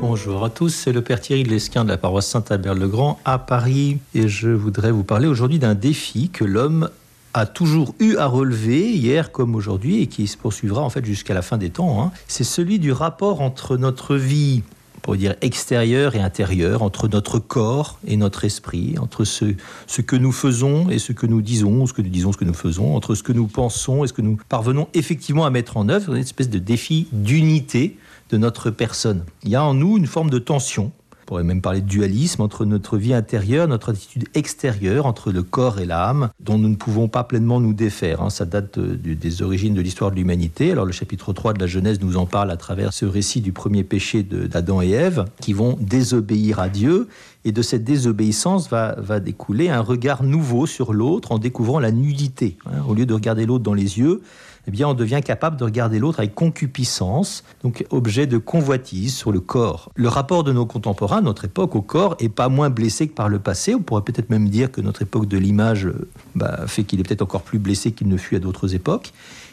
Bonjour à tous, c'est le Père Thierry de l'Esquin de la paroisse Saint-Albert-le-Grand à Paris et je voudrais vous parler aujourd'hui d'un défi que l'homme a toujours eu à relever, hier comme aujourd'hui, et qui se poursuivra en fait jusqu'à la fin des temps. Hein. C'est celui du rapport entre notre vie pour dire extérieure et intérieure, entre notre corps et notre esprit, entre ce, ce que nous faisons et ce que nous disons, ce que nous disons, ce que nous faisons, entre ce que nous pensons et ce que nous parvenons effectivement à mettre en œuvre, une espèce de défi d'unité de notre personne. Il y a en nous une forme de tension. On pourrait même parler de dualisme entre notre vie intérieure, notre attitude extérieure, entre le corps et l'âme, dont nous ne pouvons pas pleinement nous défaire. Hein. Ça date des origines de l'histoire de l'humanité. Alors le chapitre 3 de la Genèse nous en parle à travers ce récit du premier péché d'Adam et Ève, qui vont désobéir à Dieu. Et de cette désobéissance va, découler un regard nouveau sur l'autre en découvrant la nudité. Hein. Au lieu de regarder l'autre dans les yeux, eh bien, on devient capable de regarder l'autre avec concupiscence, donc objet de convoitise sur le corps. Le rapport de nos contemporains, notre époque au corps, est pas moins blessé que par le passé. On pourrait peut-être même dire que notre époque de l'image bah, fait qu'il est peut-être encore plus blessé qu'il ne fut à d'autres époques.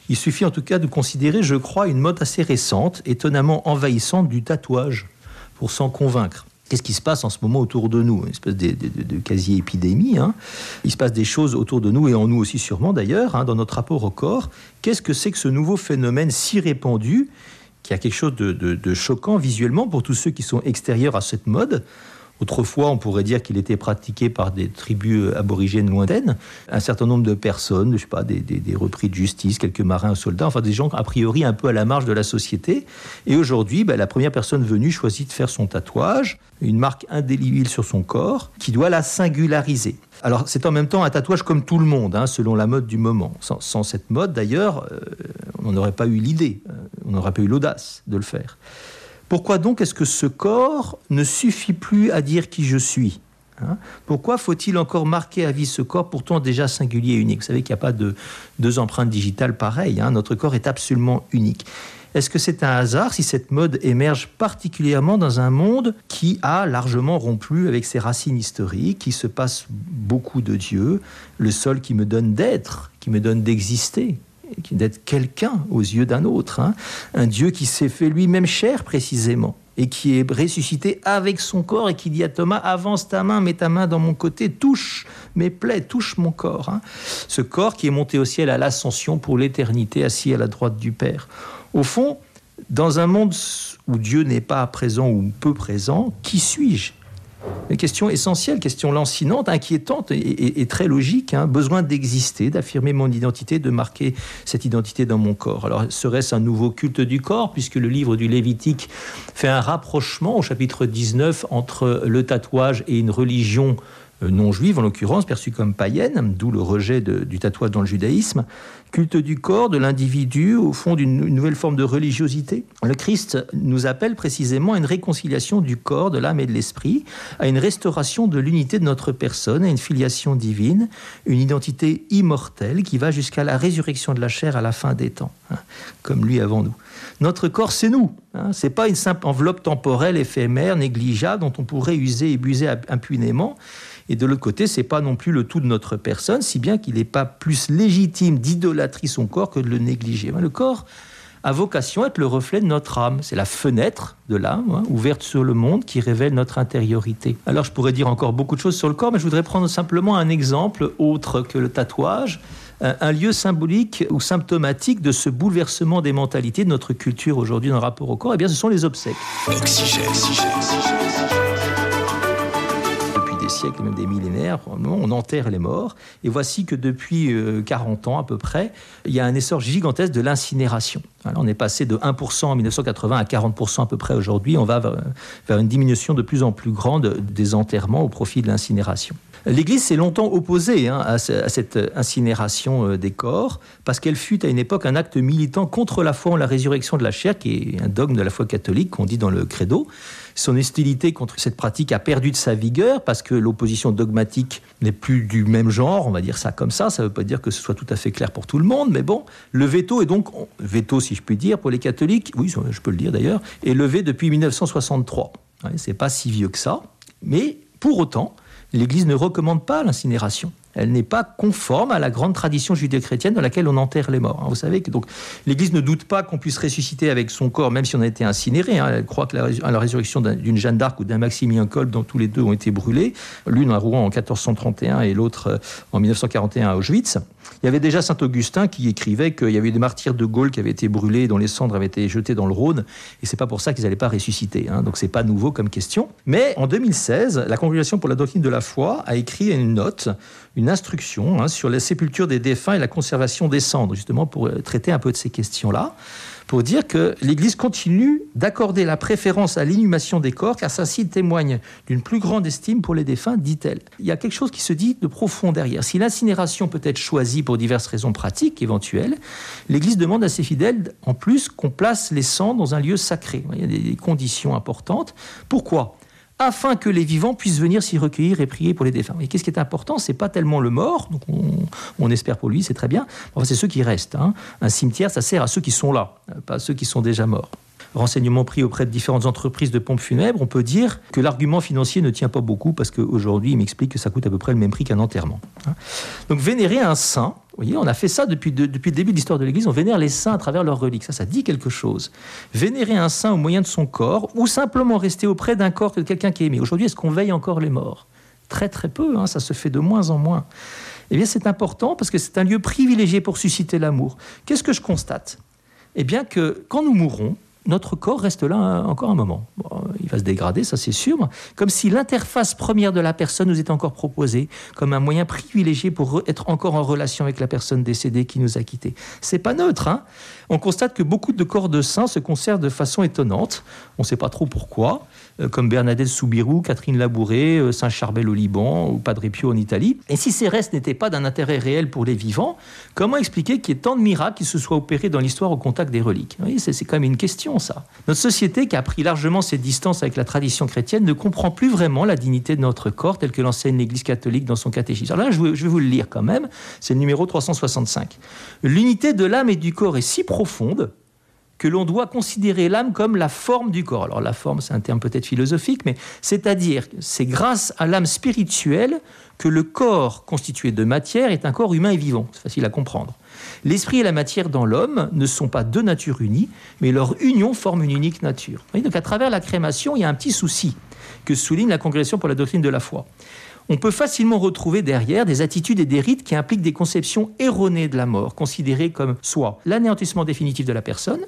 Il suffit en tout cas de considérer, je crois, une mode assez récente, étonnamment envahissante du tatouage, pour s'en convaincre. Qu'est-ce qui se passe en ce moment autour de nous? Une espèce de, quasi-épidémie. Hein. Il se passe des choses autour de nous et en nous aussi sûrement d'ailleurs, hein, dans notre rapport au corps. Qu'est-ce que c'est que ce nouveau phénomène si répandu qui a quelque chose de choquant visuellement pour tous ceux qui sont extérieurs à cette mode? Autrefois, on pourrait dire qu'il était pratiqué par des tribus aborigènes lointaines. Un certain nombre de personnes, je sais pas, des, repris de justice, quelques marins, soldats, enfin des gens a priori un peu à la marge de la société. Et aujourd'hui, ben, la première personne venue choisit de faire son tatouage, une marque indélébile sur son corps, qui doit la singulariser. Alors c'est en même temps un tatouage comme tout le monde, hein, selon la mode du moment. Sans, cette mode, d'ailleurs, euh, on n'aurait pas eu l'idée, euh, on n'aurait pas eu l'audace de le faire. Pourquoi donc est-ce que ce corps ne suffit plus à dire qui je suis hein? Pourquoi faut-il encore marquer à vie ce corps pourtant déjà singulier et unique? Vous savez qu'il n'y a pas de deux empreintes digitales pareilles. Hein Notre corps est absolument unique. Est-ce que c'est un hasard si cette mode émerge particulièrement dans un monde qui a largement rompu avec ses racines historiques, qui se passe beaucoup de Dieu, le sol qui me donne d'être, qui me donne d'exister? D'être quelqu'un aux yeux d'un autre, hein. un Dieu qui s'est fait lui-même chair précisément et qui est ressuscité avec son corps et qui dit à Thomas avance ta main, mets ta main dans mon côté, touche mes plaies, touche mon corps. Hein. Ce corps qui est monté au ciel à l'ascension pour l'éternité, assis à la droite du Père. Au fond, dans un monde où Dieu n'est pas présent ou peu présent, qui suis-je? Une question essentielle, question lancinante, inquiétante et, très logique. Hein. Besoin d'exister, d'affirmer mon identité, de marquer cette identité dans mon corps. Alors, serait-ce un nouveau culte du corps, puisque le livre du Lévitique fait un rapprochement au chapitre 19 entre le tatouage et une religion non juive en l'occurrence, perçue comme païenne, d'où le rejet du tatouage dans le judaïsme, culte du corps, de l'individu, au fond d'une nouvelle forme de religiosité. Le Christ nous appelle précisément à une réconciliation du corps, de l'âme et de l'esprit, à une restauration de l'unité de notre personne, à une filiation divine, une identité immortelle qui va jusqu'à la résurrection de la chair à la fin des temps, hein, comme lui avant nous. Notre corps, c'est nous. Hein, c'est pas une simple enveloppe temporelle éphémère, négligeable, dont on pourrait user et buser impunément. Et de l'autre côté, c'est pas non plus le tout de notre personne, si bien qu'il n'est pas plus légitime d'idolâtrer son corps que de le négliger. Le corps a vocation à être le reflet de notre âme. C'est la fenêtre de l'âme, hein, ouverte sur le monde, qui révèle notre intériorité. Alors je pourrais dire encore beaucoup de choses sur le corps, mais je voudrais prendre simplement un exemple autre que le tatouage, un lieu symbolique ou symptomatique de ce bouleversement des mentalités de notre culture aujourd'hui dans le rapport au corps. Eh bien, ce sont les obsèques siècles, même des millénaires, on enterre les morts. Et voici que depuis 40 euh, ans à peu près, il y a un essor gigantesque de l'incinération. on est passé de 1% en 1980 à 40% à peu près aujourd'hui. On va vers une diminution de plus en plus grande des enterrements au profit de l'incinération. L'Église s'est longtemps opposée hein, à, cette incinération euh, des corps, parce qu'elle fut à une époque un acte militant contre la foi en la résurrection de la chair, qui est un dogme de la foi catholique qu'on dit dans le credo. Son hostilité contre cette pratique a perdu de sa vigueur, parce que l'opposition dogmatique n'est plus du même genre, on va dire ça comme ça, ça ne veut pas dire que ce soit tout à fait clair pour tout le monde, mais bon, le veto est donc, veto si je puis dire, pour les catholiques, oui, je peux le dire d'ailleurs, est levé depuis 1963. C'est pas si vieux que ça, mais pour autant, l'Église ne recommande pas l'incinération. elle n'est pas conforme à la grande tradition judéo-chrétienne dans laquelle on enterre les morts. Hein. Vous savez que donc l'Église ne doute pas qu'on puisse ressusciter avec son corps, même si on a été incinéré. Hein. Elle croit que la, résurrection d'une Jeanne d'Arc ou d'un Maximilien Kolb, dont tous les deux ont été brûlés, l'une à Rouen en 1431 et l'autre euh, en 1941 à Auschwitz. Il y avait déjà saint Augustin qui écrivait qu'il y avait des martyrs de Gaulle qui avaient été brûlés, dont les cendres avaient été jetées dans le Rhône, et c'est pas pour ça qu'ils n'allaient pas ressusciter. Hein. Donc c'est pas nouveau comme question. Mais en 2016, la Congrégation pour la doctrine de la foi a écrit une note, une instruction hein, sur la sépulture des défunts et la conservation des cendres, justement pour euh, traiter un peu de ces questions-là pour dire que l'Église continue d'accorder la préférence à l'inhumation des corps, car ça ci témoigne d'une plus grande estime pour les défunts, dit-elle. Il y a quelque chose qui se dit de profond derrière. Si l'incinération peut être choisie pour diverses raisons pratiques éventuelles, l'Église demande à ses fidèles, en plus, qu'on place les cendres dans un lieu sacré. Il y a des conditions importantes. Pourquoi? Afin que les vivants puissent venir s'y recueillir et prier pour les défunts. Et qu'est-ce qui est important C'est pas tellement le mort, on, espère pour lui, c'est très bien. Enfin, c'est ceux qui restent. Hein. Un cimetière, ça sert à ceux qui sont là, pas à ceux qui sont déjà morts renseignements pris auprès de différentes entreprises de pompes funèbres, on peut dire que l'argument financier ne tient pas beaucoup parce qu'aujourd'hui, il m'explique que ça coûte à peu près le même prix qu'un enterrement. Hein. Donc vénérer un saint, voyez, on a fait ça depuis, le début de l'histoire de l'Église, on vénère les saints à travers leurs reliques. Ça, ça dit quelque chose. Vénérer un saint au moyen de son corps ou simplement rester auprès d'un corps de quelqu'un qui est aimé. Aujourd'hui, est-ce qu'on veille encore les morts? Très très peu, hein, ça se fait de moins en moins. Eh bien, c'est important parce que c'est un lieu privilégié pour susciter l'amour. Qu'est-ce que je constate? Eh bien, que quand nous mourrons, notre corps reste là encore un moment. il va se dégrader, ça c'est sûr, comme si l'interface première de la personne nous était encore proposée comme un moyen privilégié pour être encore en relation avec la personne décédée qui nous a quittés. C'est pas neutre. Hein On constate que beaucoup de corps de saints se conservent de façon étonnante. On ne sait pas trop pourquoi. Euh, comme Bernadette Soubirou, Catherine Labouré, euh, Saint-Charbel au Liban ou Padre Pio en Italie. Et si ces restes n'étaient pas d'un intérêt réel pour les vivants, comment expliquer qu'il y ait tant de miracles qui se soient opérés dans l'histoire au contact des reliques? C'est quand même une question, ça. Notre société, qui a pris largement ses distances avec la tradition chrétienne, ne comprend plus vraiment la dignité de notre corps tel que l'enseigne l'Église catholique dans son catéchisme. Alors là, je vais vous le lire quand même, c'est le numéro 365. L'unité de l'âme et du corps est si profonde que l'on doit considérer l'âme comme la forme du corps. Alors la forme, c'est un terme peut-être philosophique, mais c'est-à-dire que c'est grâce à l'âme spirituelle que le corps constitué de matière est un corps humain et vivant. C'est facile à comprendre. L'esprit et la matière dans l'homme ne sont pas deux natures unies, mais leur union forme une unique nature. Donc à travers la crémation, il y a un petit souci que souligne la Congrégation pour la doctrine de la foi. On peut facilement retrouver derrière des attitudes et des rites qui impliquent des conceptions erronées de la mort, considérées comme soit l'anéantissement définitif de la personne,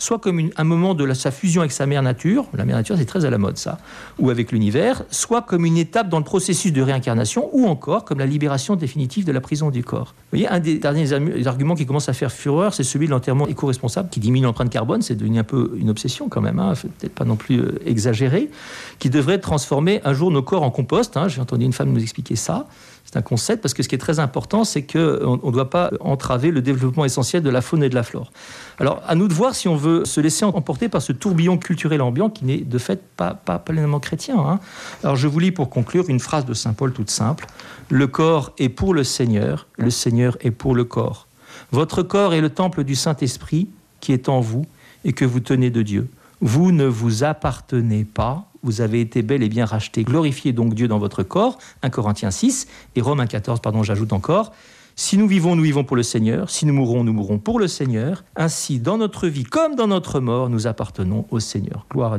soit comme un moment de sa fusion avec sa mère nature, la mère nature c'est très à la mode ça, ou avec l'univers, soit comme une étape dans le processus de réincarnation, ou encore comme la libération définitive de la prison du corps. Vous voyez, un des derniers arguments qui commence à faire fureur, c'est celui de l'enterrement éco-responsable qui diminue l'empreinte carbone, c'est devenu un peu une obsession quand même, hein, peut-être pas non plus euh, exagéré, qui devrait transformer un jour nos corps en compost. Hein. J'ai entendu une femme nous expliquer ça. C'est un concept parce que ce qui est très important, c'est qu'on ne doit pas entraver le développement essentiel de la faune et de la flore. Alors, à nous de voir si on veut se laisser emporter par ce tourbillon culturel ambiant qui n'est de fait pas, pleinement chrétien. Hein. Alors, je vous lis pour conclure une phrase de Saint Paul toute simple. Le corps est pour le Seigneur, le Seigneur est pour le corps. Votre corps est le temple du Saint-Esprit qui est en vous et que vous tenez de Dieu. Vous ne vous appartenez pas, vous avez été bel et bien racheté. Glorifiez donc Dieu dans votre corps, 1 Corinthiens 6, et Romains 14, pardon, j'ajoute encore. Si nous vivons, nous vivons pour le Seigneur. Si nous mourons, nous mourrons pour le Seigneur. Ainsi, dans notre vie comme dans notre mort, nous appartenons au Seigneur. Gloire à Dieu.